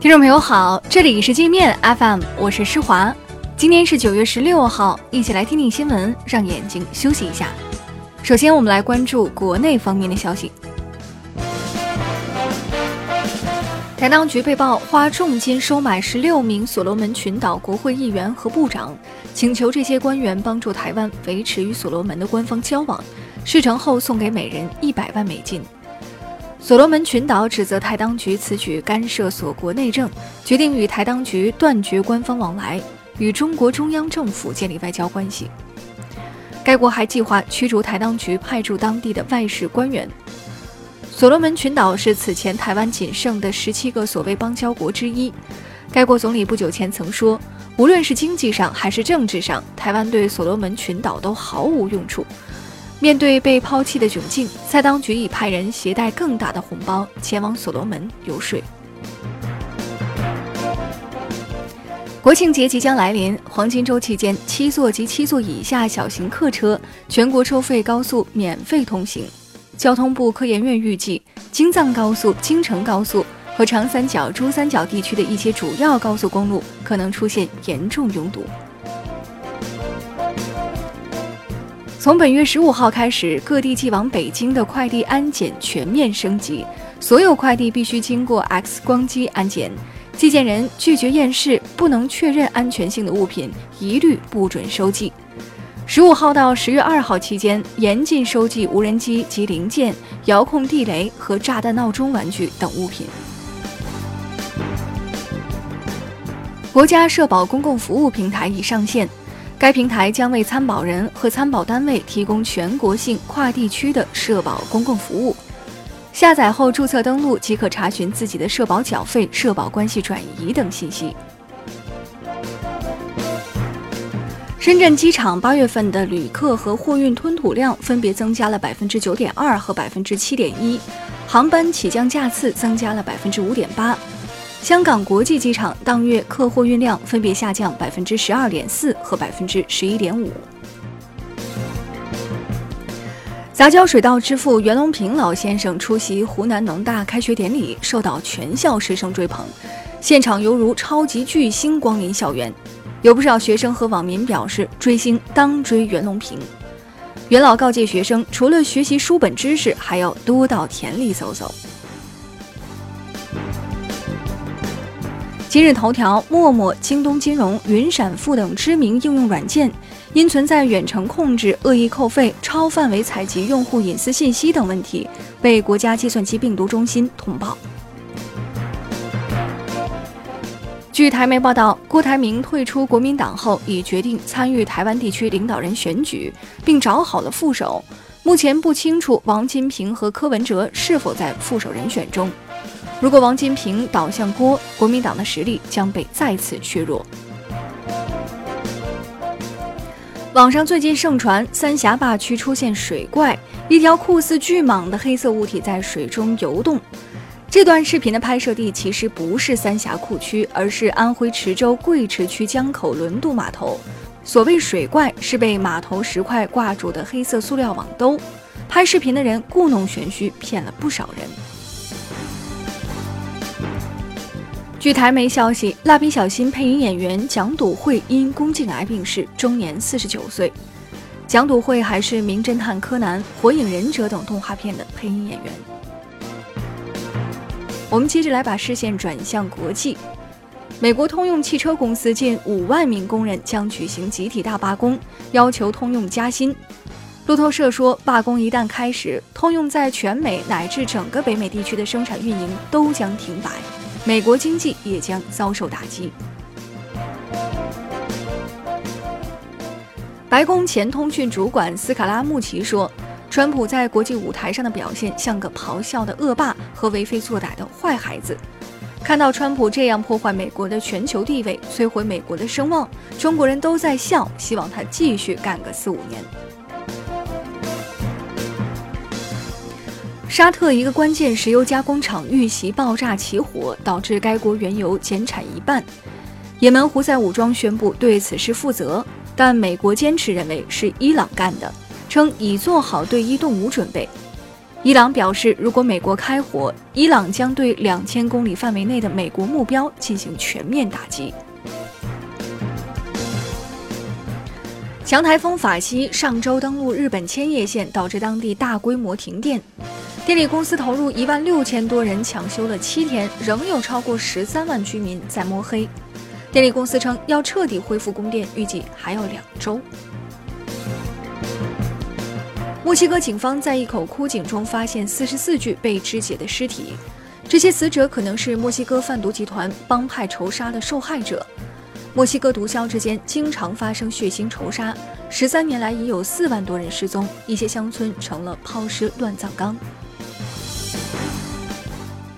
听众朋友好，这里是界面 FM，我是施华。今天是九月十六号，一起来听听新闻，让眼睛休息一下。首先，我们来关注国内方面的消息。台当局被曝花重金收买十六名所罗门群岛国会议员和部长，请求这些官员帮助台湾维持与所罗门的官方交往，事成后送给每人一百万美金。所罗门群岛指责台当局此举干涉所国内政，决定与台当局断绝官方往来，与中国中央政府建立外交关系。该国还计划驱逐台当局派驻当地的外事官员。所罗门群岛是此前台湾仅剩的十七个所谓邦交国之一。该国总理不久前曾说，无论是经济上还是政治上，台湾对所罗门群岛都毫无用处。面对被抛弃的窘境，塞当局已派人携带更大的红包前往所罗门游说。国庆节即将来临，黄金周期间，七座及七座以下小型客车全国收费高速免费通行。交通部科研院预计，京藏高速、京承高速和长三角、珠三角地区的一些主要高速公路可能出现严重拥堵。从本月十五号开始，各地寄往北京的快递安检全面升级，所有快递必须经过 X 光机安检，寄件人拒绝验视、不能确认安全性的物品，一律不准收寄。十五号到十月二号期间，严禁收寄无人机及零件、遥控地雷和炸弹闹钟玩具等物品。国家社保公共服务平台已上线，该平台将为参保人和参保单位提供全国性、跨地区的社保公共服务。下载后注册登录即可查询自己的社保缴费、社保关系转移等信息。深圳机场八月份的旅客和货运吞吐量分别增加了百分之九点二和百分之七点一，航班起降架次增加了百分之五点八。香港国际机场当月客货运量分别下降百分之十二点四和百分之十一点五。杂交水稻之父袁隆平老先生出席湖南农大开学典礼，受到全校师生追捧，现场犹如超级巨星光临校园。有不少学生和网民表示，追星当追袁隆平。袁老告诫学生，除了学习书本知识，还要多到田里走走。今日头条、陌陌、京东金融、云闪付等知名应用软件，因存在远程控制、恶意扣费、超范围采集用户隐私信息等问题，被国家计算机病毒中心通报。据台媒报道，郭台铭退出国民党后，已决定参与台湾地区领导人选举，并找好了副手。目前不清楚王金平和柯文哲是否在副手人选中。如果王金平倒向郭，国民党的实力将被再次削弱。网上最近盛传三峡坝区出现水怪，一条酷似巨蟒的黑色物体在水中游动。这段视频的拍摄地其实不是三峡库区，而是安徽池州贵池区江口轮渡码头。所谓水怪，是被码头石块挂住的黑色塑料网兜。拍视频的人故弄玄虚，骗了不少人。据台媒消息，蜡笔小新配音演员蒋笃慧因宫颈癌病逝，终年四十九岁。蒋笃慧还是《名侦探柯南》《火影忍者》等动画片的配音演员。我们接着来把视线转向国际。美国通用汽车公司近五万名工人将举行集体大罢工，要求通用加薪。路透社说，罢工一旦开始，通用在全美乃至整个北美地区的生产运营都将停摆，美国经济也将遭受打击。白宫前通讯主管斯卡拉穆奇说。川普在国际舞台上的表现像个咆哮的恶霸和为非作歹的坏孩子。看到川普这样破坏美国的全球地位，摧毁美国的声望，中国人都在笑，希望他继续干个四五年。沙特一个关键石油加工厂遇袭爆炸起火，导致该国原油减产一半。也门胡塞武装宣布对此事负责，但美国坚持认为是伊朗干的。称已做好对伊动武准备。伊朗表示，如果美国开火，伊朗将对两千公里范围内的美国目标进行全面打击。强台风法西上周登陆日本千叶县，导致当地大规模停电。电力公司投入一万六千多人抢修了七天，仍有超过十三万居民在摸黑。电力公司称，要彻底恢复供电，预计还要两周。墨西哥警方在一口枯井中发现四十四具被肢解的尸体，这些死者可能是墨西哥贩毒集团帮派仇杀的受害者。墨西哥毒枭之间经常发生血腥仇杀，十三年来已有四万多人失踪，一些乡村成了抛尸乱葬岗。